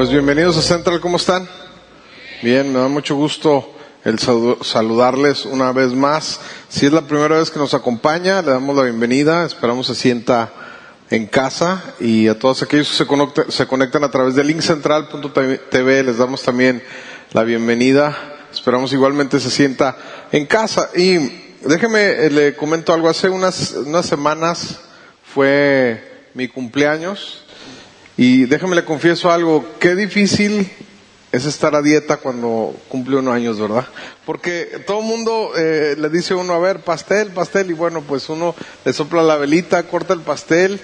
Pues bienvenidos a Central, ¿cómo están? Bien, me da mucho gusto el saludarles una vez más. Si es la primera vez que nos acompaña, le damos la bienvenida, esperamos se sienta en casa y a todos aquellos que se, conectan, a través de linkcentral.tv les damos también la bienvenida. Esperamos igualmente se sienta en casa. Y déjeme, eh, le comento algo, hace unas, unas semanas fue mi cumpleaños y déjeme le confieso algo, qué difícil es estar a dieta cuando cumple unos años, ¿verdad? Porque todo el mundo eh, le dice a uno, a ver, pastel, pastel, y bueno, pues uno le sopla la velita, corta el pastel,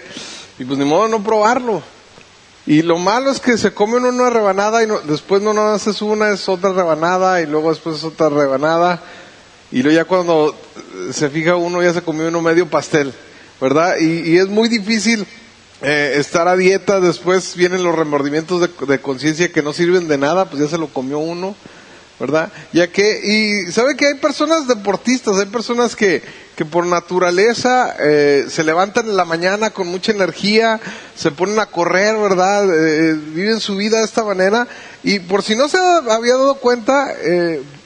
y pues ni modo no probarlo. Y lo malo es que se come uno una rebanada y después no nada una, es otra rebanada, y luego después es otra rebanada, y luego ya cuando se fija uno ya se comió uno medio pastel, ¿verdad? y es muy difícil eh, estar a dieta, después vienen los remordimientos de, conciencia que no sirven de nada, pues ya se lo comió uno, ¿verdad? Ya que, y sabe que hay personas deportistas, hay personas que, que por naturaleza eh, se levantan en la mañana con mucha energía, se ponen a correr, ¿verdad? Eh, viven su vida de esta manera, y por si no se había dado cuenta,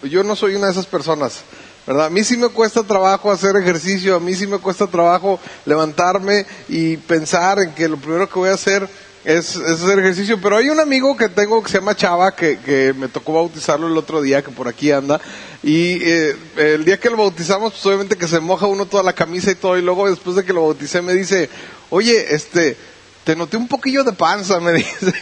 yo no soy una de esas personas. ¿Verdad? A mí sí me cuesta trabajo hacer ejercicio, a mí sí me cuesta trabajo levantarme y pensar en que lo primero que voy a hacer es, hacer ejercicio, pero hay un amigo que tengo que se llama Chava, que, que me tocó bautizarlo el otro día, que por aquí anda, y eh, el día que lo bautizamos, pues obviamente que se moja uno toda la camisa y todo, y luego después de que lo bauticé me dice, oye, este, te noté un poquillo de panza, me dice.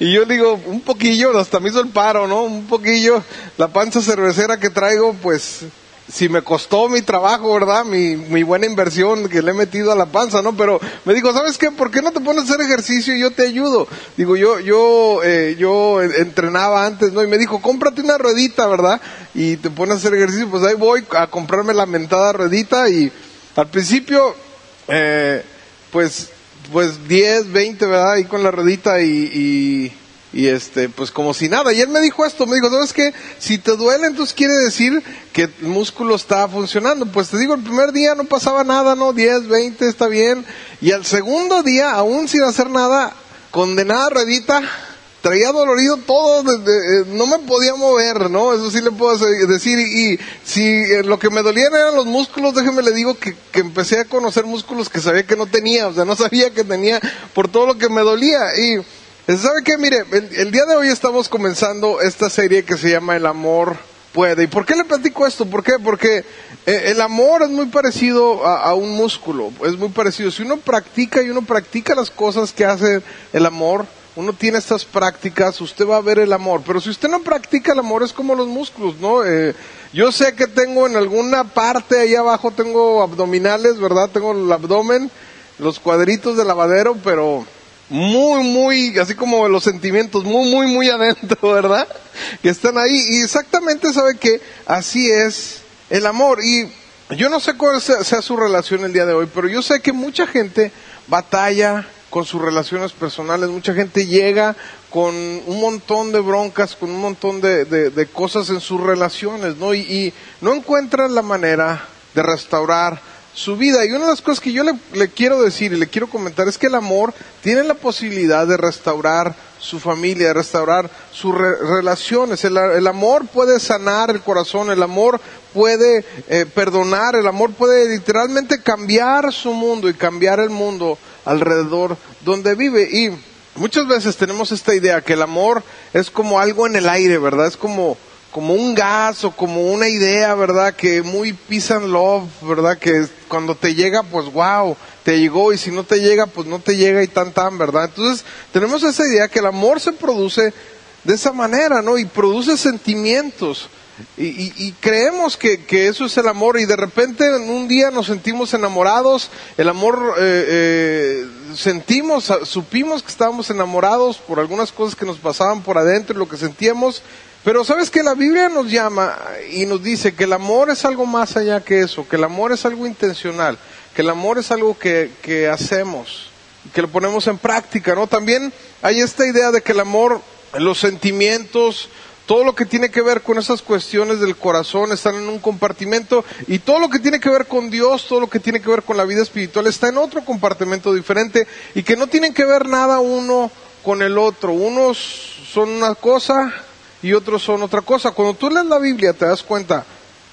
Y yo digo, un poquillo, hasta me hizo el paro, ¿no? Un poquillo, la panza cervecera que traigo, pues, si me costó mi trabajo, ¿verdad? Mi, mi buena inversión que le he metido a la panza, ¿no? Pero me dijo, ¿sabes qué? ¿Por qué no te pones a hacer ejercicio y yo te ayudo? Digo, yo, yo, eh, yo entrenaba antes, ¿no? Y me dijo, cómprate una ruedita, ¿verdad? Y te pones a hacer ejercicio, pues ahí voy a comprarme la mentada ruedita y al principio, eh, pues pues 10, 20, ¿verdad? Ahí con la ruedita y, y, este, pues como si nada. Y él me dijo esto, me dijo, ¿sabes qué? Si te duele, entonces quiere decir que el músculo está funcionando. Pues te digo, el primer día no pasaba nada, ¿no? 10, 20, está bien. Y al segundo día, aún sin hacer nada, condenada ruedita, traía dolorido todo, eh, no me podía mover, ¿no? Eso sí le puedo decir. Y, si eh, lo que me dolían eran los músculos, déjeme le digo que, empecé a conocer músculos que sabía que no tenía, o sea, no sabía que tenía por todo lo que me dolía. Y, ¿sabe qué? Mire, el, día de hoy estamos comenzando esta serie que se llama El amor puede. ¿Y por qué le platico esto? ¿Por qué? Porque eh, el amor es muy parecido a, un músculo, es muy parecido. Si uno practica y uno practica las cosas que hace el amor, uno tiene estas prácticas, usted va a ver el amor. Pero si usted no practica el amor es como los músculos, ¿no? Eh, yo sé que tengo en alguna parte ahí abajo, tengo abdominales, ¿verdad? Tengo el abdomen, los cuadritos de lavadero, pero muy, muy, así como los sentimientos, muy, muy, muy adentro, ¿verdad? Que están ahí. Y exactamente sabe que así es el amor. Y yo no sé cuál sea su relación el día de hoy, pero yo sé que mucha gente batalla con sus relaciones personales. Mucha gente llega con un montón de broncas, con un montón de, cosas en sus relaciones, ¿no? Y, no encuentran la manera de restaurar su vida. Y una de las cosas que yo le, quiero decir y le quiero comentar es que el amor tiene la posibilidad de restaurar su familia, restaurar sus relaciones. El, amor puede sanar el corazón, el amor puede eh, perdonar, el amor puede literalmente cambiar su mundo y cambiar el mundo alrededor donde vive. Y muchas veces tenemos esta idea que el amor es como algo en el aire, ¿verdad? Es como, como un gas o como una idea, ¿verdad? Que muy peace and love, ¿verdad? Que cuando te llega, pues wow, te llegó y si no te llega, pues no te llega y tan tan, ¿verdad? Entonces tenemos esa idea que el amor se produce de esa manera, ¿no? Y produce sentimientos. Y, creemos que, eso es el amor y de repente en un día nos sentimos enamorados, el amor eh, eh, sentimos, supimos que estábamos enamorados por algunas cosas que nos pasaban por adentro y lo que sentíamos, pero sabes que la Biblia nos llama y nos dice que el amor es algo más allá que eso, que el amor es algo intencional, que el amor es algo que, que hacemos, que lo ponemos en práctica, ¿no? También hay esta idea de que el amor, los sentimientos, todo lo que tiene que ver con esas cuestiones del corazón están en un compartimento y todo lo que tiene que ver con Dios, todo lo que tiene que ver con la vida espiritual está en otro compartimento diferente y que no tienen que ver nada uno con el otro. Unos son una cosa y otros son otra cosa. Cuando tú lees la Biblia te das cuenta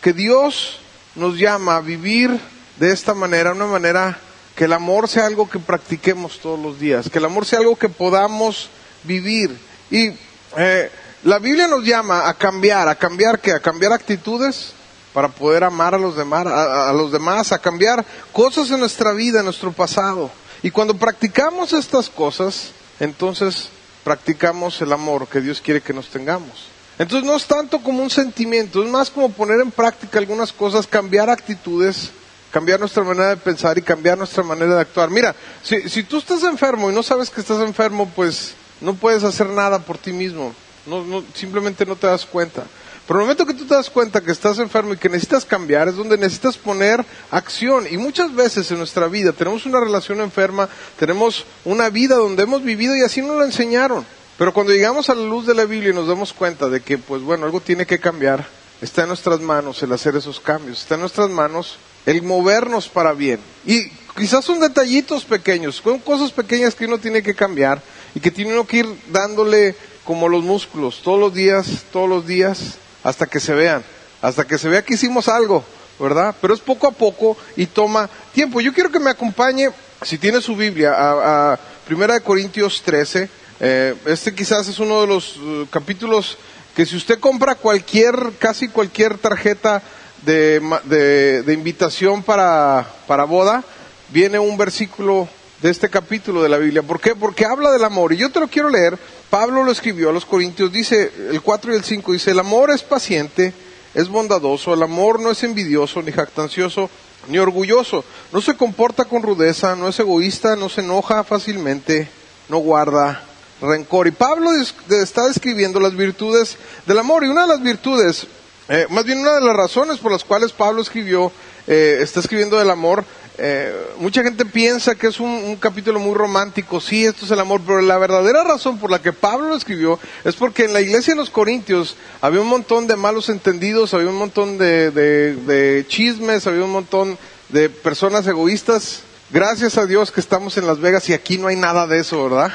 que Dios nos llama a vivir de esta manera, una manera que el amor sea algo que practiquemos todos los días, que el amor sea algo que podamos vivir. Y eh, la Biblia nos llama a cambiar, a cambiar qué, a cambiar actitudes para poder amar a los demás, a, los demás, a cambiar cosas en nuestra vida, en nuestro pasado. Y cuando practicamos estas cosas, entonces practicamos el amor que Dios quiere que nos tengamos. Entonces no es tanto como un sentimiento, es más como poner en práctica algunas cosas, cambiar actitudes, cambiar nuestra manera de pensar y cambiar nuestra manera de actuar. Mira, si, si tú estás enfermo y no sabes que estás enfermo, pues no puedes hacer nada por ti mismo. No, no, simplemente no te das cuenta. Pero el momento que tú te das cuenta que estás enfermo y que necesitas cambiar es donde necesitas poner acción. Y muchas veces en nuestra vida tenemos una relación enferma, tenemos una vida donde hemos vivido y así nos lo enseñaron. Pero cuando llegamos a la luz de la Biblia y nos damos cuenta de que, pues bueno, algo tiene que cambiar, está en nuestras manos el hacer esos cambios, está en nuestras manos el movernos para bien. Y quizás son detallitos pequeños, son cosas pequeñas que uno tiene que cambiar y que tiene uno que ir dándole como los músculos, todos los días, todos los días, hasta que se vean, hasta que se vea que hicimos algo, ¿verdad? Pero es poco a poco y toma tiempo. Yo quiero que me acompañe, si tiene su Biblia, a, Primera de Corintios 13. Eh, este quizás es uno de los uh, capítulos que si usted compra cualquier, casi cualquier tarjeta de, de, de invitación para, para boda, viene un versículo de este capítulo de la Biblia. ¿Por qué? Porque habla del amor. Y yo te lo quiero leer. Pablo lo escribió a los Corintios, dice el 4 y el 5, dice, el amor es paciente, es bondadoso, el amor no es envidioso, ni jactancioso, ni orgulloso, no se comporta con rudeza, no es egoísta, no se enoja fácilmente, no guarda rencor. Y Pablo está describiendo las virtudes del amor. Y una de las virtudes, eh, más bien una de las razones por las cuales Pablo escribió, eh, está escribiendo del amor, eh, mucha gente piensa que es un, capítulo muy romántico, sí, esto es el amor, pero la verdadera razón por la que Pablo lo escribió es porque en la iglesia de los Corintios había un montón de malos entendidos, había un montón de chismes, había un montón de personas egoístas. Gracias a Dios que estamos en Las Vegas y aquí no hay nada de eso, ¿verdad?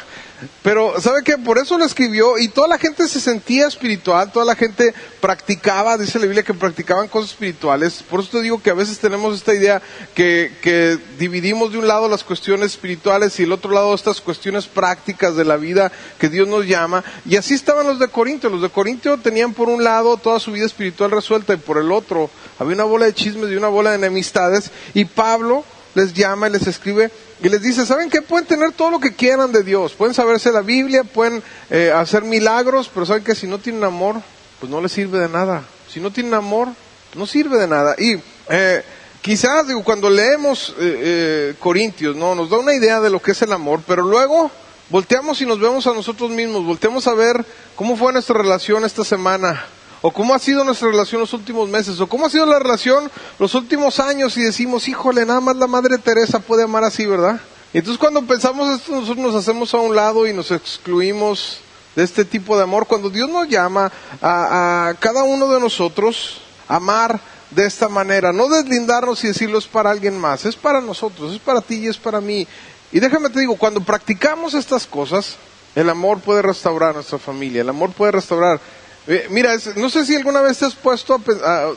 Pero, ¿sabe qué? Por eso lo escribió y toda la gente se sentía espiritual, toda la gente practicaba, dice la Biblia que practicaban cosas espirituales. Por eso te digo que a veces tenemos esta idea que, que dividimos de un lado las cuestiones espirituales y el otro lado estas cuestiones prácticas de la vida que Dios nos llama. Y así estaban los de Corintio. Los de Corintio tenían por un lado toda su vida espiritual resuelta y por el otro había una bola de chismes y una bola de enemistades. Y Pablo les llama y les escribe y les dice, ¿saben qué? Pueden tener todo lo que quieran de Dios, pueden saberse la Biblia, pueden eh, hacer milagros, pero ¿saben que Si no tienen amor, pues no les sirve de nada. Si no tienen amor, no sirve de nada. Y eh, quizás, digo, cuando leemos eh, Corintios, no, nos da una idea de lo que es el amor, pero luego volteamos y nos vemos a nosotros mismos, volteamos a ver cómo fue nuestra relación esta semana, o cómo ha sido nuestra relación los últimos meses, o cómo ha sido la relación los últimos años y decimos, híjole, nada más la Madre Teresa puede amar así, ¿verdad? Y entonces cuando pensamos esto, nosotros nos hacemos a un lado y nos excluimos de este tipo de amor. Cuando Dios nos llama a, cada uno de nosotros a amar de esta manera, no deslindarnos y decirlo es para alguien más, es para nosotros, es para ti y es para mí. Y déjame te digo, cuando practicamos estas cosas, el amor puede restaurar nuestra familia, el amor puede restaurar eh, mira, no sé si alguna vez te has puesto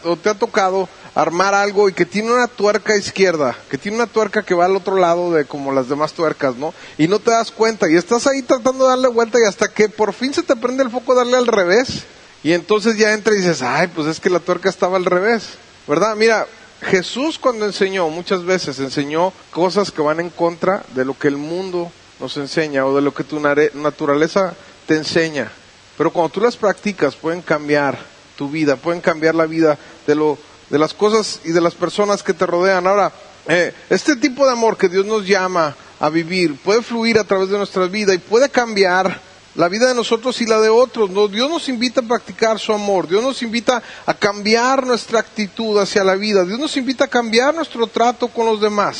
o te ha tocado armar algo y que tiene una tuerca izquierda, que tiene una tuerca que va al otro lado de como las demás tuercas, ¿no? Y no te das cuenta y estás ahí tratando de darle vuelta y hasta que por fin se te prende el foco darle al revés y entonces ya entra y dices, ay, pues es que la tuerca estaba al revés, ¿verdad? Mira, Jesús cuando enseñó, muchas veces enseñó cosas que van en contra de lo que el mundo nos enseña o de lo que tu naturaleza te enseña. Pero cuando tú las practicas pueden cambiar tu vida, pueden cambiar la vida de, lo, de las cosas y de las personas que te rodean. Ahora, eh, este tipo de amor que Dios nos llama a vivir puede fluir a través de nuestra vida y puede cambiar la vida de nosotros y la de otros. Dios nos invita a practicar su amor, Dios nos invita a cambiar nuestra actitud hacia la vida, Dios nos invita a cambiar nuestro trato con los demás.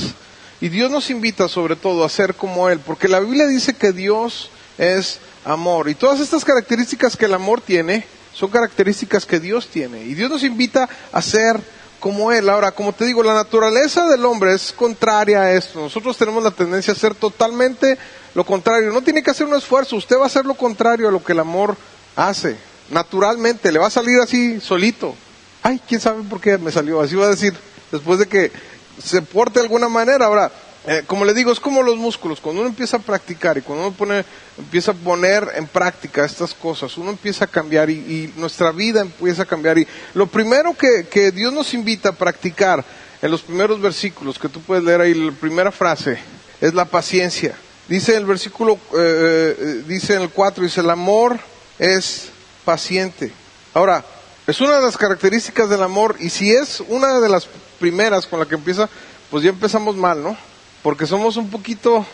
Y Dios nos invita sobre todo a ser como Él, porque la Biblia dice que Dios es amor. Y todas estas características que el amor tiene son características que Dios tiene. Y Dios nos invita a ser como Él. Ahora, como te digo, la naturaleza del hombre es contraria a esto. Nosotros tenemos la tendencia a hacer totalmente lo contrario. No tiene que hacer un esfuerzo, usted va a hacer lo contrario a lo que el amor hace. Naturalmente, le va a salir así solito. Ay, quién sabe por qué me salió. Así va a decir, después de que se porte de alguna manera. Ahora, eh, como le digo, es como los músculos. Cuando uno empieza a practicar y cuando uno pone, empieza a poner en práctica estas cosas, uno empieza a cambiar y, nuestra vida empieza a cambiar. Y lo primero que, Dios nos invita a practicar en los primeros versículos, que tú puedes leer ahí, la primera frase, es la paciencia. Dice el versículo, eh, eh, dice en el 4, dice, el amor es paciente. Ahora, es una de las características del amor y si es una de las primeras con la que empieza, pues ya empezamos mal, ¿no? Porque somos un poquito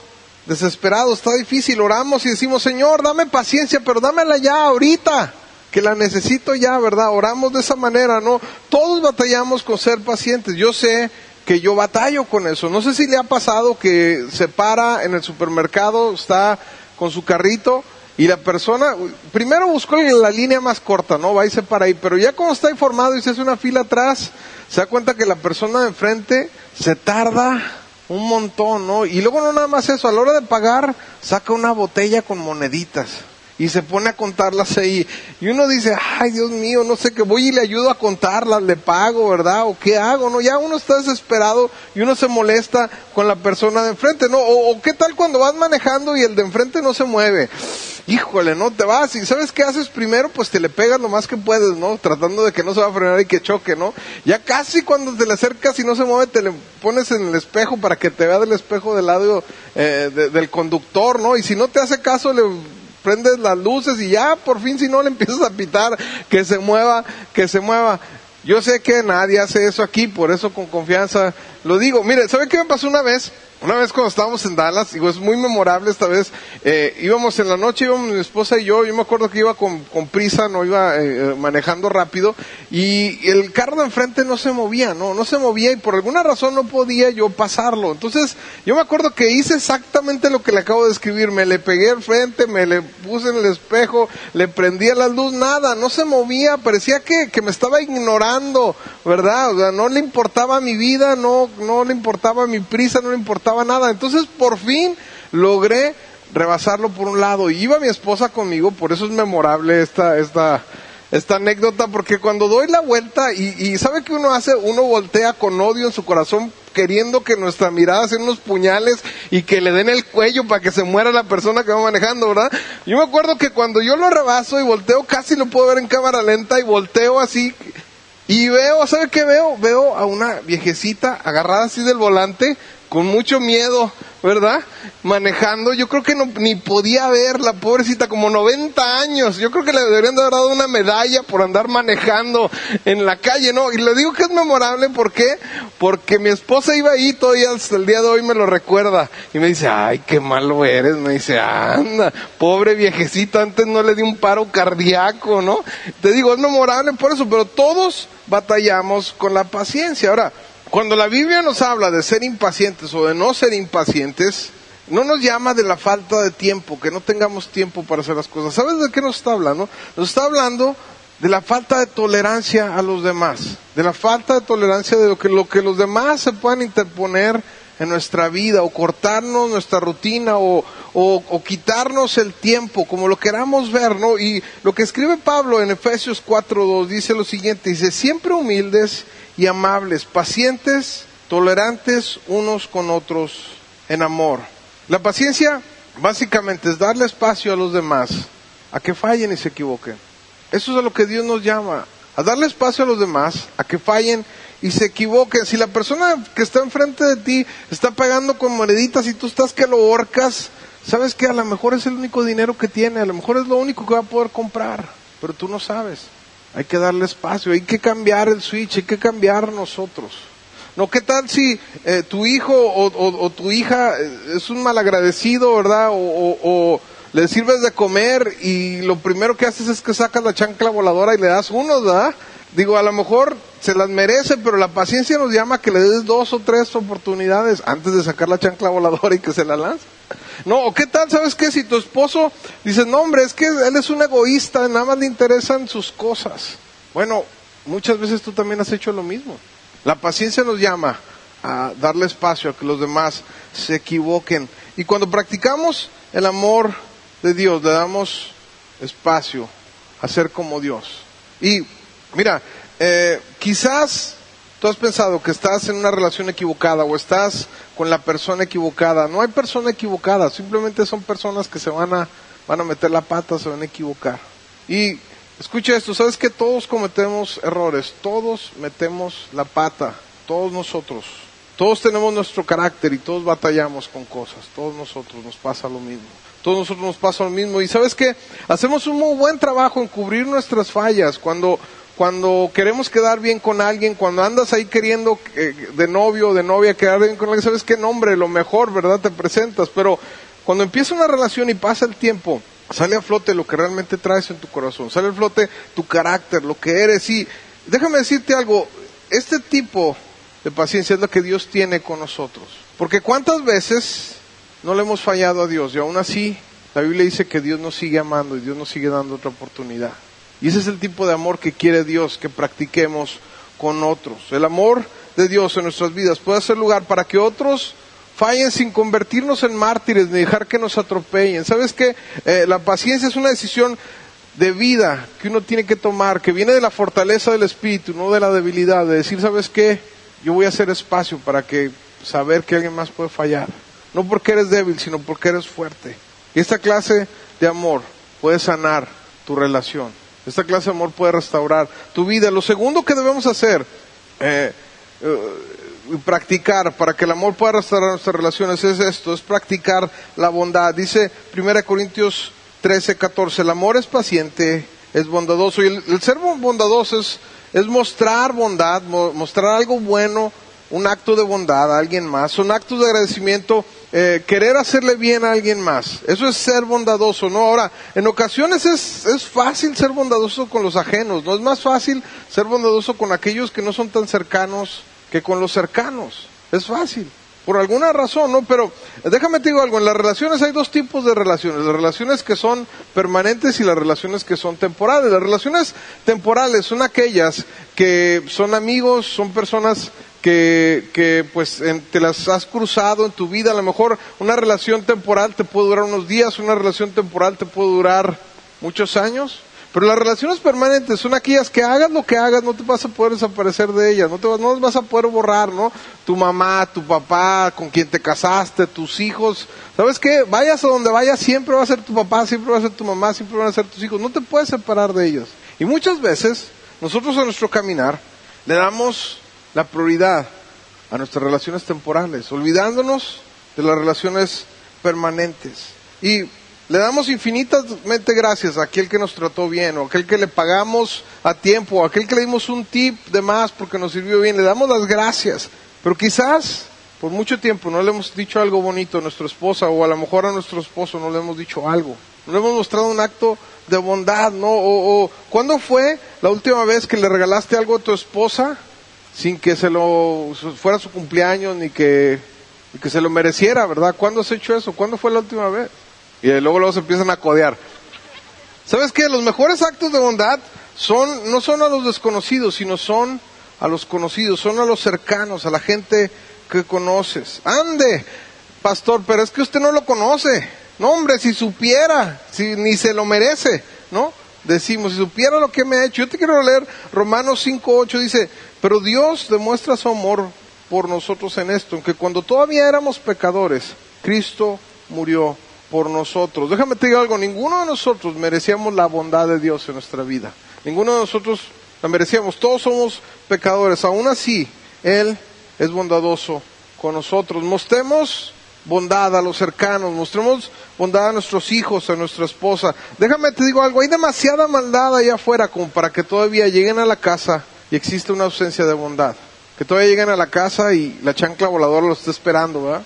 desesperados, está difícil, oramos y decimos, Señor, dame paciencia, pero dámela ya ahorita, que la necesito ya, ¿verdad? Oramos de esa manera, ¿no? Todos batallamos con ser pacientes, yo sé que yo batallo con eso, no sé si le ha pasado que se para en el supermercado, está con su carrito, y la persona, primero buscó la línea más corta, ¿no? Va y se para ahí, pero ya cuando está informado y se hace una fila atrás, se da cuenta que la persona de enfrente se tarda un montón, ¿no? Y luego no nada más eso, a la hora de pagar, saca una botella con moneditas y se pone a contarlas ahí. Y uno dice, ay Dios mío, no sé qué, voy y le ayudo a contarlas, le pago, ¿verdad? ¿O qué hago? No, ya uno está desesperado y uno se molesta con la persona de enfrente, ¿no? O, o qué tal cuando vas manejando y el de enfrente no se mueve híjole, no te vas y sabes qué haces primero, pues te le pegas lo más que puedes, ¿no? Tratando de que no se va a frenar y que choque, ¿no? Ya casi cuando te le acercas y no se mueve, te le pones en el espejo para que te vea del espejo del lado eh, del conductor, ¿no? Y si no te hace caso, le prendes las luces y ya por fin si no le empiezas a pitar, que se mueva, que se mueva. Yo sé que nadie hace eso aquí, por eso con confianza lo digo. Mire, ¿sabe qué me pasó una vez? Una vez cuando estábamos en Dallas, digo, es muy memorable esta vez, eh, íbamos en la noche, íbamos mi esposa y yo, yo me acuerdo que iba con, prisa, no iba eh, eh, manejando rápido, y el carro de enfrente no se movía, no, no se movía y por alguna razón no podía yo pasarlo. Entonces, yo me acuerdo que hice exactamente lo que le acabo de escribir, me le pegué al frente, me le puse en el espejo, le prendía la luz, nada, no se movía, parecía que, que me estaba ignorando, ¿verdad? O sea, no le importaba mi vida, no, no le importaba mi prisa, no le importaba nada. Entonces, por fin logré rebasarlo por un lado. Iba mi esposa conmigo, por eso es memorable esta, esta, esta anécdota, porque cuando doy la vuelta y, y sabe que uno hace, uno voltea con odio en su corazón queriendo que nuestra mirada sea unos puñales y que le den el cuello para que se muera la persona que va manejando, ¿verdad? Yo me acuerdo que cuando yo lo rebaso y volteo, casi lo puedo ver en cámara lenta y volteo así y veo, ¿sabe qué veo? Veo a una viejecita agarrada así del volante, con mucho miedo, ¿verdad? Manejando, yo creo que no, ni podía ver la pobrecita, como 90 años, yo creo que le deberían de haber dado una medalla por andar manejando en la calle, ¿no? Y le digo que es memorable, ¿por qué? Porque mi esposa iba ahí todavía hasta el día de hoy me lo recuerda, y me dice, ay, qué malo eres, me dice, anda, pobre viejecita, antes no le di un paro cardíaco, ¿no? Te digo, es memorable por eso, pero todos batallamos con la paciencia. Ahora, cuando la Biblia nos habla de ser impacientes o de no ser impacientes, no nos llama de la falta de tiempo, que no tengamos tiempo para hacer las cosas. ¿Sabes de qué nos está hablando? Nos está hablando de la falta de tolerancia a los demás, de la falta de tolerancia de lo que, lo que los demás se puedan interponer en nuestra vida o cortarnos nuestra rutina o, o, quitarnos el tiempo, como lo queramos ver, ¿no? Y lo que escribe Pablo en Efesios 4.2 dice lo siguiente, dice, siempre humildes y amables, pacientes, tolerantes unos con otros en amor. La paciencia básicamente es darle espacio a los demás a que fallen y se equivoquen. Eso es a lo que Dios nos llama, a darle espacio a los demás, a que fallen y se equivoquen. Si la persona que está enfrente de ti está pagando con moneditas y tú estás que lo horcas, sabes que a lo mejor es el único dinero que tiene, a lo mejor es lo único que va a poder comprar, pero tú no sabes. Hay que darle espacio, hay que cambiar el switch, hay que cambiar nosotros. No, ¿qué tal si eh, tu hijo o, tu hija es un malagradecido, verdad? O, o, le sirves de comer y lo primero que haces es que sacas la chancla voladora y le das uno, ¿verdad? Digo, a lo mejor se las merece, pero la paciencia nos llama que le des dos o tres oportunidades antes de sacar la chancla voladora y que se la lance. No, o qué tal, ¿sabes qué? Si tu esposo dice, no hombre, es que él es un egoísta, nada más le interesan sus cosas. Bueno, muchas veces tú también has hecho lo mismo. La paciencia nos llama a darle espacio a que los demás se equivoquen. Y cuando practicamos el amor de Dios, le damos espacio a ser como Dios. Y mira, eh, quizás tú has pensado que estás en una relación equivocada o estás con la persona equivocada. No hay persona equivocada, simplemente son personas que se van a, van a meter la pata, se van a equivocar. Y escucha esto, sabes que todos cometemos errores, todos metemos la pata, todos nosotros. Todos tenemos nuestro carácter y todos batallamos con cosas, todos nosotros nos pasa lo mismo. Todos nosotros nos pasa lo mismo. Y sabes que hacemos un muy buen trabajo en cubrir nuestras fallas. Cuando, cuando queremos quedar bien con alguien, cuando andas ahí queriendo eh, de novio o de novia quedar bien con alguien, sabes qué nombre, lo mejor, ¿verdad? Te presentas. Pero cuando empieza una relación y pasa el tiempo, sale a flote lo que realmente traes en tu corazón, sale a flote tu carácter, lo que eres. Y déjame decirte algo, este tipo de paciencia es lo que Dios tiene con nosotros. Porque cuántas veces no le hemos fallado a Dios y aún así la Biblia dice que Dios nos sigue amando y Dios nos sigue dando otra oportunidad. Y ese es el tipo de amor que quiere Dios que practiquemos con otros. El amor de Dios en nuestras vidas puede ser lugar para que otros fallen sin convertirnos en mártires ni dejar que nos atropellen. ¿Sabes qué? Eh, la paciencia es una decisión de vida que uno tiene que tomar, que viene de la fortaleza del espíritu, no de la debilidad, de decir, ¿sabes qué? Yo voy a hacer espacio para que saber que alguien más puede fallar. No porque eres débil, sino porque eres fuerte. Y esta clase de amor puede sanar tu relación. Esta clase de amor puede restaurar tu vida. Lo segundo que debemos hacer, eh, eh, practicar para que el amor pueda restaurar nuestras relaciones es esto, es practicar la bondad. Dice 1 Corintios 13, 14, el amor es paciente, es bondadoso. Y el, ser bondadoso es, es mostrar bondad, mostrar algo bueno, un acto de bondad a alguien más, son actos de agradecimiento eh, querer hacerle bien a alguien más. Eso es ser bondadoso, ¿no? Ahora, en ocasiones es, es fácil ser bondadoso con los ajenos, ¿no? Es más fácil ser bondadoso con aquellos que no son tan cercanos que con los cercanos. Es fácil. Por alguna razón, ¿no? Pero déjame te digo algo, en las relaciones hay dos tipos de relaciones, las relaciones que son permanentes y las relaciones que son temporales. Las relaciones temporales son aquellas que son amigos, son personas que, pues te las has cruzado en tu vida. A lo mejor una relación temporal te puede durar unos días, una relación temporal te puede durar muchos años. Pero las relaciones permanentes son aquellas que hagas lo que hagas, no te vas a poder desaparecer de ellas, no te vas, no las vas a poder borrar, ¿no? Tu mamá, tu papá, con quien te casaste, tus hijos. ¿Sabes qué? Vayas a donde vayas, siempre va a ser tu papá, siempre va a ser tu mamá, siempre van a ser tus hijos. No te puedes separar de ellos. Y muchas veces, nosotros a nuestro caminar, le damos la prioridad a nuestras relaciones temporales, olvidándonos de las relaciones permanentes. Y le damos infinitamente gracias a aquel que nos trató bien, o aquel que le pagamos a tiempo, o aquel que le dimos un tip de más porque nos sirvió bien. Le damos las gracias. Pero quizás por mucho tiempo no le hemos dicho algo bonito a nuestra esposa, o a lo mejor a nuestro esposo no le hemos dicho algo. No le hemos mostrado un acto de bondad, ¿no? O, o ¿cuándo fue la última vez que le regalaste algo a tu esposa sin que se lo fuera su cumpleaños ni que, que se lo mereciera, ¿verdad? ¿Cuándo has hecho eso? ¿Cuándo fue la última vez? Y luego luego se empiezan a codear. ¿Sabes qué? Los mejores actos de bondad son no son a los desconocidos, sino son a los conocidos, son a los cercanos, a la gente que conoces. Ande, pastor, pero es que usted no lo conoce. No, hombre, si supiera, si ni se lo merece, ¿no? decimos, si supiera lo que me ha hecho, yo te quiero leer Romanos 5.8, dice, pero Dios demuestra su amor por nosotros en esto, que cuando todavía éramos pecadores, Cristo murió por nosotros. Déjame te digo algo, ninguno de nosotros merecíamos la bondad de Dios en nuestra vida. Ninguno de nosotros la merecíamos. Todos somos pecadores. Aún así, Él es bondadoso con nosotros. Mostremos bondad a los cercanos, mostremos bondad a nuestros hijos, a nuestra esposa. Déjame te digo algo, hay demasiada maldad allá afuera como para que todavía lleguen a la casa y exista una ausencia de bondad. Que todavía lleguen a la casa y la chancla voladora los esté esperando, ¿verdad?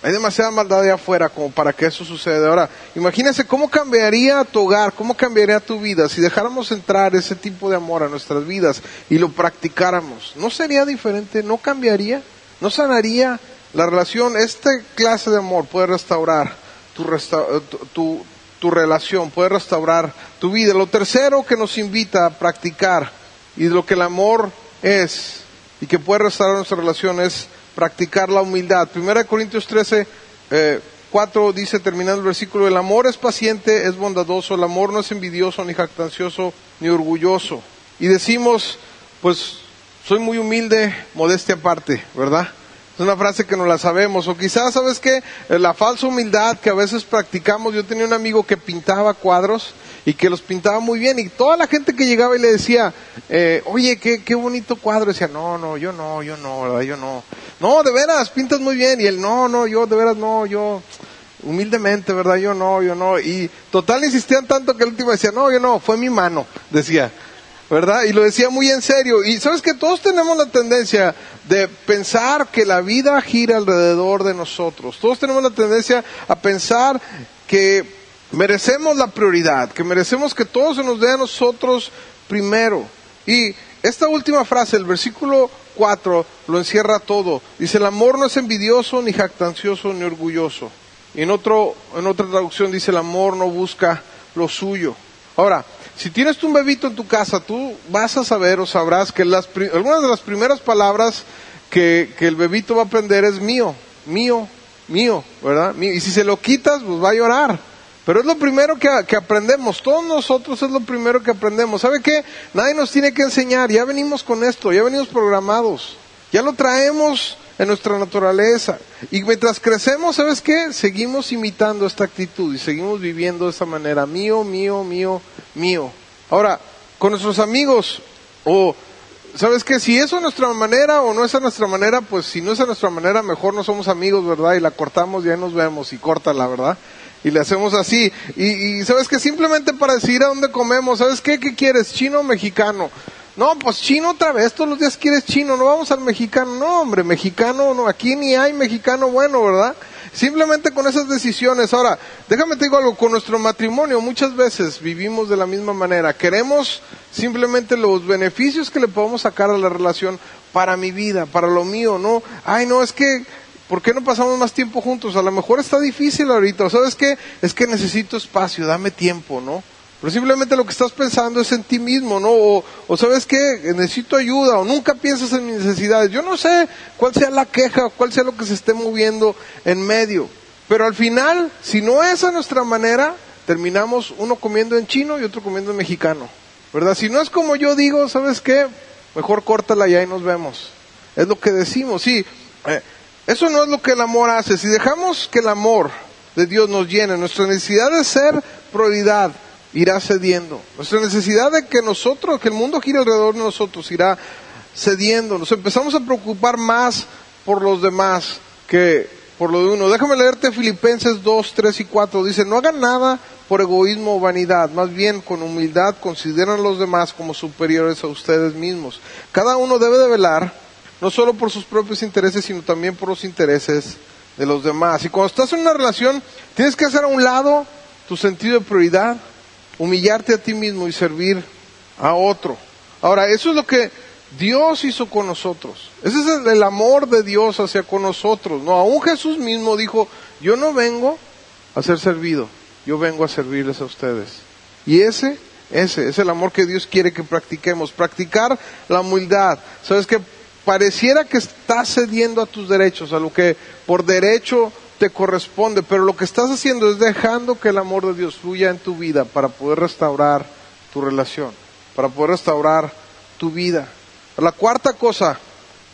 Hay demasiada maldad allá afuera como para que eso suceda. Ahora, imagínense cómo cambiaría tu hogar, cómo cambiaría tu vida si dejáramos entrar ese tipo de amor a nuestras vidas y lo practicáramos. ¿No sería diferente? ¿No cambiaría? ¿No sanaría la relación, esta clase de amor puede restaurar tu, relación, puede restaurar tu vida. Lo tercero que nos invita a practicar y lo que el amor es, y que puede restaurar nuestra relación es practicar la humildad. Primera Corintios 13, eh, 4 dice, terminando el versículo, el amor es paciente, es bondadoso, el amor no es envidioso, ni jactancioso, ni orgulloso. Y decimos, pues, soy muy humilde, modestia aparte, ¿verdad? Es una frase que no la sabemos. O quizás, ¿sabes qué? La falsa humildad que a veces practicamos. Yo tenía un amigo que pintaba cuadros y que los pintaba muy bien. Y toda la gente que llegaba y le decía, eh, oye, qué, qué bonito cuadro. Decía, no, no, yo no, yo no, ¿verdad? Yo no. No, de veras, pintas muy bien. Y él, no, no, yo de veras no, yo humildemente, ¿verdad? Yo no, yo no. Y total insistían tanto que el último decía, no, yo no, fue mi mano, decía. ¿verdad? Y lo decía muy en serio. Y sabes que todos tenemos la tendencia de pensar que la vida gira alrededor de nosotros. Todos tenemos la tendencia a pensar que merecemos la prioridad, que merecemos que todo se nos dé a nosotros primero. Y esta última frase, el versículo 4, lo encierra todo. Dice, el amor no es envidioso, ni jactancioso, ni orgulloso. Y en, otro, en otra traducción dice, el amor no busca lo suyo. Ahora, si tienes un bebito en tu casa, tú vas a saber o sabrás que las, algunas de las primeras palabras que, el bebito va a aprender es mío, mío, mío, ¿verdad? Y si se lo quitas, pues va a llorar. Pero es lo primero que, aprendemos, todos nosotros es lo primero que aprendemos. ¿Sabe qué? Nadie nos tiene que enseñar, ya venimos con esto, ya venimos programados, ya lo traemos en nuestra naturaleza. Y mientras crecemos, ¿sabes qué? Seguimos imitando esta actitud y seguimos viviendo de esa manera, mío, mío, mío, mío. Ahora, con nuestros amigos, o, ¿sabes qué? Si eso es nuestra manera o no es a nuestra manera, pues si no es a nuestra manera, mejor no somos amigos, ¿verdad? Y la cortamos y ahí nos vemos y corta la ¿verdad? Y le hacemos así. Y, y ¿sabes qué? Simplemente para decir a dónde comemos, ¿sabes qué? ¿Qué quieres? ¿Chino o mexicano? No, pues chino otra vez, todos los días quieres chino, no vamos al mexicano. No, hombre, mexicano, no, aquí ni hay mexicano bueno, ¿verdad? Simplemente con esas decisiones. Ahora, déjame te digo algo, con nuestro matrimonio muchas veces vivimos de la misma manera. Queremos simplemente los beneficios que le podemos sacar a la relación para mi vida, para lo mío, ¿no? Ay, no, es que ¿Por qué no pasamos más tiempo juntos? A lo mejor está difícil ahorita. ¿Sabes qué? Es que necesito espacio, dame tiempo, ¿no? Pero simplemente lo que estás pensando es en ti mismo, ¿no? O, sabes qué, necesito ayuda, o nunca piensas en mis necesidades. Yo no sé cuál sea la queja, o cuál sea lo que se esté moviendo en medio. Pero al final, si no es a nuestra manera, terminamos uno comiendo en chino y otro comiendo en mexicano. ¿Verdad? Si no es como yo digo, ¿sabes qué? Mejor córtala y ahí nos vemos. Es lo que decimos, sí. Eh, eso no es lo que el amor hace. Si dejamos que el amor de Dios nos llene, nuestra necesidad de ser prioridad, irá cediendo. Nuestra necesidad de que nosotros, que el mundo gire alrededor de nosotros, irá cediendo. Nos empezamos a preocupar más por los demás que por lo de uno. Déjame leerte Filipenses 2, 3 y 4. Dice, no hagan nada por egoísmo o vanidad, más bien con humildad consideran a los demás como superiores a ustedes mismos. Cada uno debe de velar, no solo por sus propios intereses, sino también por los intereses de los demás. Y cuando estás en una relación, tienes que hacer a un lado tu sentido de prioridad, humillarte a ti mismo y servir a otro. Ahora, eso es lo que Dios hizo con nosotros. Ese es el, amor de Dios hacia con nosotros. No, aún Jesús mismo dijo, yo no vengo a ser servido, yo vengo a servirles a ustedes. Y ese, ese es el amor que Dios quiere que practiquemos. Practicar la humildad. Sabes que pareciera que estás cediendo a tus derechos, a lo que por derecho te corresponde, pero lo que estás haciendo es dejando que el amor de Dios fluya en tu vida para poder restaurar tu relación, para poder restaurar tu vida. La cuarta cosa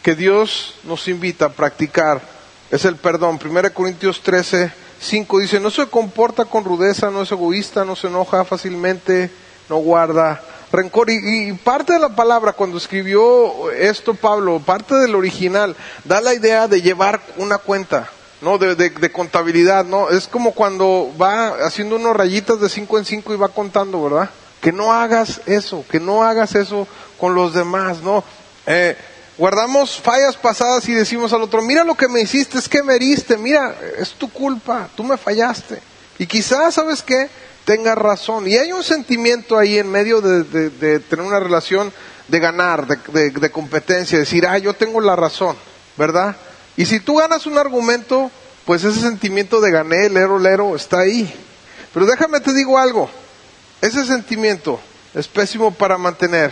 que Dios nos invita a practicar es el perdón. 1 Corintios 13, 5 dice, no se comporta con rudeza, no es egoísta, no se enoja fácilmente, no guarda rencor. Y, y, parte de la palabra, cuando escribió esto Pablo, parte del original, da la idea de llevar una cuenta. ¿no? De, de, contabilidad, ¿no? Es como cuando va haciendo unos rayitas de cinco en cinco y va contando, ¿verdad? Que no hagas eso, que no hagas eso con los demás, ¿no? Eh, guardamos fallas pasadas y decimos al otro, mira lo que me hiciste, es que me heriste, mira, es tu culpa, tú me fallaste. Y quizás, ¿sabes qué? Tengas razón. Y hay un sentimiento ahí en medio de, de tener una relación de ganar, de, competencia, decir, ah, yo tengo la razón, ¿verdad? Y si tú ganas un argumento, pues ese sentimiento de gané, lero, lero, está ahí. Pero déjame te digo algo, ese sentimiento es pésimo para mantener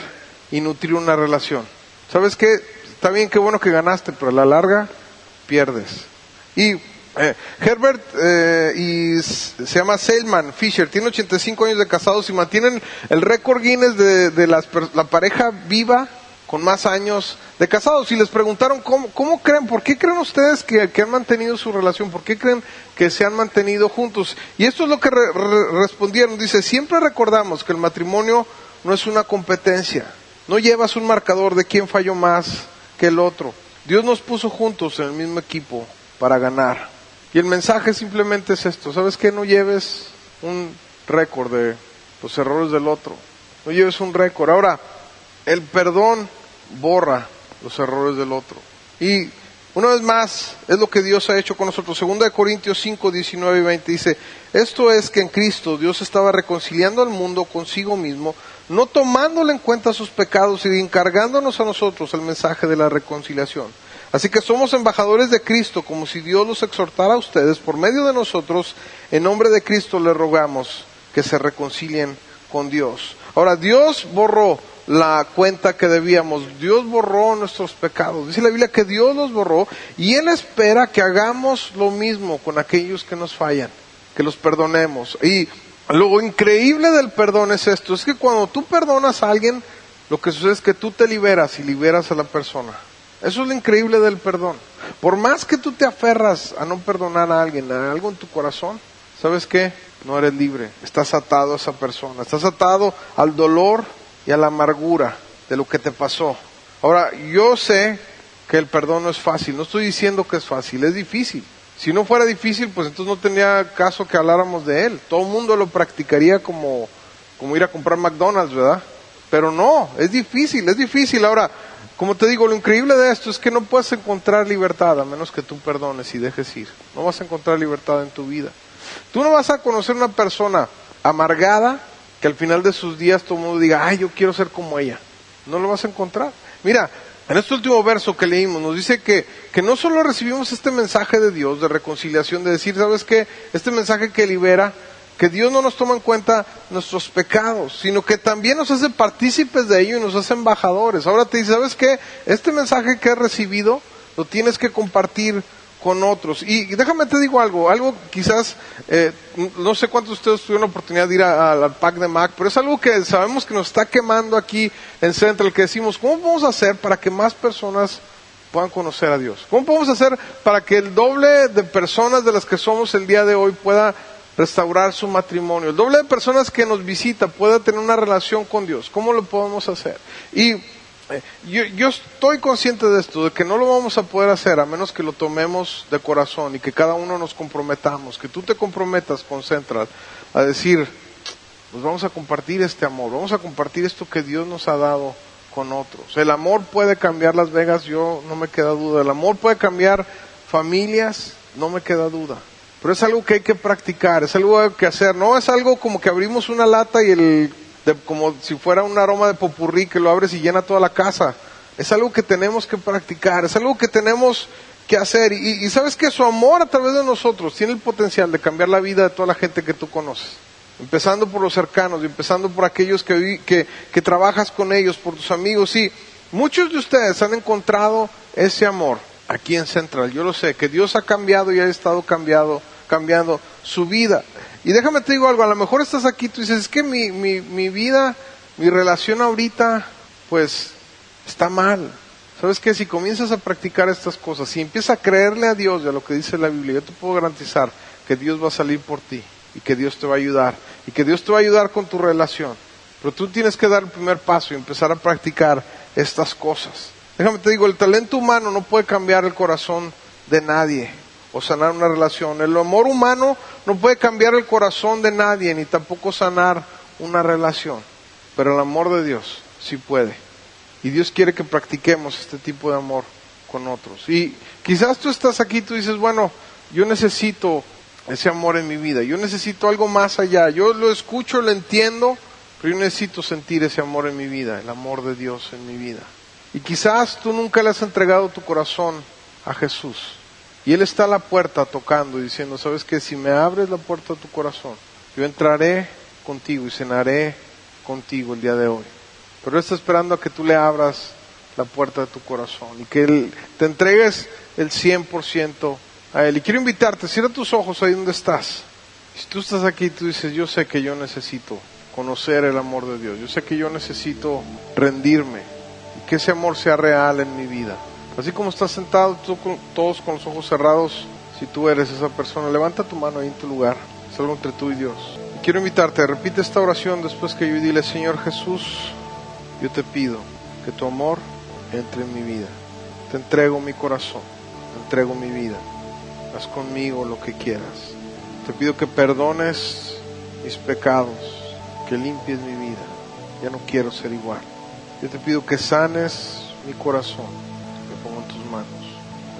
y nutrir una relación. ¿Sabes qué? está bien, qué bueno que ganaste, pero a la larga pierdes. Y eh, Herbert eh, y se llama Selman Fisher, tiene 85 años de casados y mantienen el récord Guinness de, la pareja viva con más años de casados. Y les preguntaron, ¿cómo, creen? ¿Por qué creen ustedes que, han mantenido su relación? ¿Por qué creen que se han mantenido juntos? Y esto es lo que respondieron. Dice, siempre recordamos que el matrimonio no es una competencia. No llevas un marcador de quién falló más que el otro. Dios nos puso juntos en el mismo equipo para ganar. Y el mensaje simplemente es esto, ¿sabes qué? No lleves un récord de los errores del otro, no lleves un récord. Ahora, el perdón borra los errores del otro. Y una vez más, es lo que Dios ha hecho con nosotros. Segunda de Corintios 5, 19 y 20 dice, esto es que en Cristo Dios estaba reconciliando al mundo consigo mismo, no tomándole en cuenta sus pecados y encargándonos a nosotros el mensaje de la reconciliación. Así que somos embajadores de Cristo, como si Dios los exhortara a ustedes. Por medio de nosotros, en nombre de Cristo, les rogamos que se reconcilien con Dios. Ahora, Dios borró la cuenta que debíamos. Dios borró nuestros pecados. Dice la Biblia que Dios los borró y Él espera que hagamos lo mismo con aquellos que nos fallan, que los perdonemos. Y lo increíble del perdón es esto, es que cuando tú perdonas a alguien, lo que sucede es que tú te liberas y liberas a la persona. Eso es lo increíble del perdón. Por más que tú te aferras a no perdonar a alguien, a algo en tu corazón, ¿sabes qué? No eres libre. Estás atado a esa persona. Estás atado al dolor y a la amargura de lo que te pasó. Ahora, yo sé que el perdón no es fácil. No estoy diciendo que es fácil, es difícil. Si no fuera difícil, pues entonces no tenía caso que habláramos de él. Todo el mundo lo practicaría como, como ir a comprar McDonald's, ¿verdad? Pero no, es difícil, es difícil. Ahora, como te digo, lo increíble de esto es que no puedes encontrar libertad a menos que tú perdones y dejes ir. No vas a encontrar libertad en tu vida. Tú no vas a conocer una persona amargada que al final de sus días todo el mundo diga, ay, yo quiero ser como ella. No lo vas a encontrar. Mira, en este último verso que leímos nos dice que, que no solo recibimos este mensaje de Dios de reconciliación, de decir, ¿sabes qué? Este mensaje que libera, que Dios no nos toma en cuenta nuestros pecados, sino que también nos hace partícipes de ello y nos hace embajadores. Ahora te dice, ¿sabes qué? Este mensaje que has recibido lo tienes que compartir con otros. Y déjame te digo algo, algo quizás, eh, no sé cuántos de ustedes tuvieron la oportunidad de ir al pack de Mac, pero es algo que sabemos que nos está quemando aquí en Central, que decimos, ¿cómo vamos a hacer para que más personas puedan conocer a Dios? ¿Cómo podemos hacer para que el doble de personas de las que somos el día de hoy pueda restaurar su matrimonio. El doble de personas que nos visita pueda tener una relación con Dios. ¿Cómo lo podemos hacer? Y eh, yo, estoy consciente de esto, de que no lo vamos a poder hacer a menos que lo tomemos de corazón y que cada uno nos comprometamos, que tú te comprometas con Central a decir, pues vamos a compartir este amor, vamos a compartir esto que Dios nos ha dado con otros. El amor puede cambiar Las Vegas, yo no me queda duda. El amor puede cambiar familias, no me queda duda. Pero es algo que hay que practicar, es algo que hacer. No es algo como que abrimos una lata y el, como si fuera un aroma de popurrí que lo abres y llena toda la casa. Es algo que tenemos que practicar, es algo que tenemos que hacer. Y, sabes que su amor a través de nosotros tiene el potencial de cambiar la vida de toda la gente que tú conoces. Empezando por los cercanos empezando por aquellos que, que, que trabajas con ellos, por tus amigos. Sí, muchos de ustedes han encontrado ese amor aquí en Central. Yo lo sé, que Dios ha cambiado y ha estado cambiado cambiando su vida. Y déjame te digo algo, a lo mejor estás aquí, tú dices, es que mi, mi, mi vida, mi relación ahorita, pues está mal. ¿Sabes qué? Si comienzas a practicar estas cosas, si empiezas a creerle a Dios y a lo que dice la Biblia, yo te puedo garantizar que Dios va a salir por ti y que Dios te va a ayudar y que Dios te va a ayudar con tu relación. Pero tú tienes que dar el primer paso y empezar a practicar estas cosas. Déjame te digo, el talento humano no puede cambiar el corazón de nadie o sanar una relación. El amor humano no puede cambiar el corazón de nadie, ni tampoco sanar una relación. Pero el amor de Dios sí puede. Y Dios quiere que practiquemos este tipo de amor con otros. Y quizás tú estás aquí tú dices, bueno, yo necesito ese amor en mi vida, yo necesito algo más allá. Yo lo escucho, lo entiendo, pero yo necesito sentir ese amor en mi vida, el amor de Dios en mi vida. Y quizás tú nunca le has entregado tu corazón a Jesús. Y Él está a la puerta tocando y diciendo, ¿sabes qué? Si me abres la puerta a tu corazón, yo entraré contigo y cenaré contigo el día de hoy. Pero Él está esperando a que tú le abras la puerta de tu corazón y que Él, te entregues el 100% a Él. Y quiero invitarte, cierra tus ojos ahí donde estás. Si tú estás aquí, tú dices, yo sé que yo necesito conocer el amor de Dios. Yo sé que yo necesito rendirme y que ese amor sea real en mi vida. Así como estás sentado, tú todos con los ojos cerrados, si tú eres esa persona, levanta tu mano ahí en tu lugar. Es algo entre tú y Dios. Y quiero invitarte, repite esta oración después que yo dile, Señor Jesús, yo te pido que tu amor entre en mi vida. Te entrego mi corazón, te entrego mi vida. Haz conmigo lo que quieras. Te pido que perdones mis pecados, que limpies mi vida. Ya no quiero ser igual. Yo te pido que sanes mi corazón.